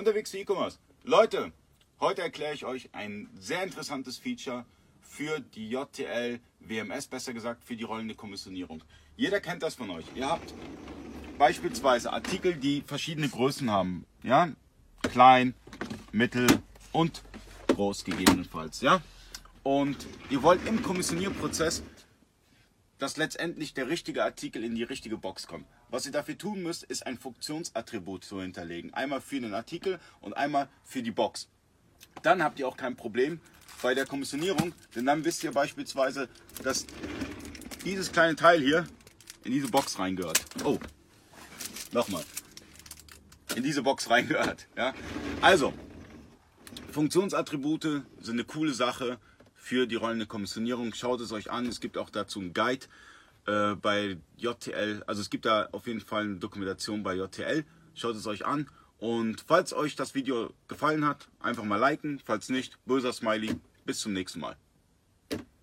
unterwegs für E-Commerce. Leute, heute erkläre ich euch ein sehr interessantes Feature für die JTL WMS, besser gesagt für die rollende Kommissionierung. Jeder kennt das von euch. Ihr habt beispielsweise Artikel, die verschiedene Größen haben. Ja, klein, mittel und groß gegebenenfalls. Ja, und ihr wollt im Kommissionierprozess dass letztendlich der richtige Artikel in die richtige Box kommt. Was ihr dafür tun müsst, ist ein Funktionsattribut zu hinterlegen. Einmal für den Artikel und einmal für die Box. Dann habt ihr auch kein Problem bei der Kommissionierung, denn dann wisst ihr beispielsweise, dass dieses kleine Teil hier in diese Box reingehört. Oh, nochmal. In diese Box reingehört. Ja? Also, Funktionsattribute sind eine coole Sache für die rollende Kommissionierung. Schaut es euch an. Es gibt auch dazu einen Guide äh, bei JTL. Also es gibt da auf jeden Fall eine Dokumentation bei JTL. Schaut es euch an. Und falls euch das Video gefallen hat, einfach mal liken. Falls nicht, böser Smiley. Bis zum nächsten Mal.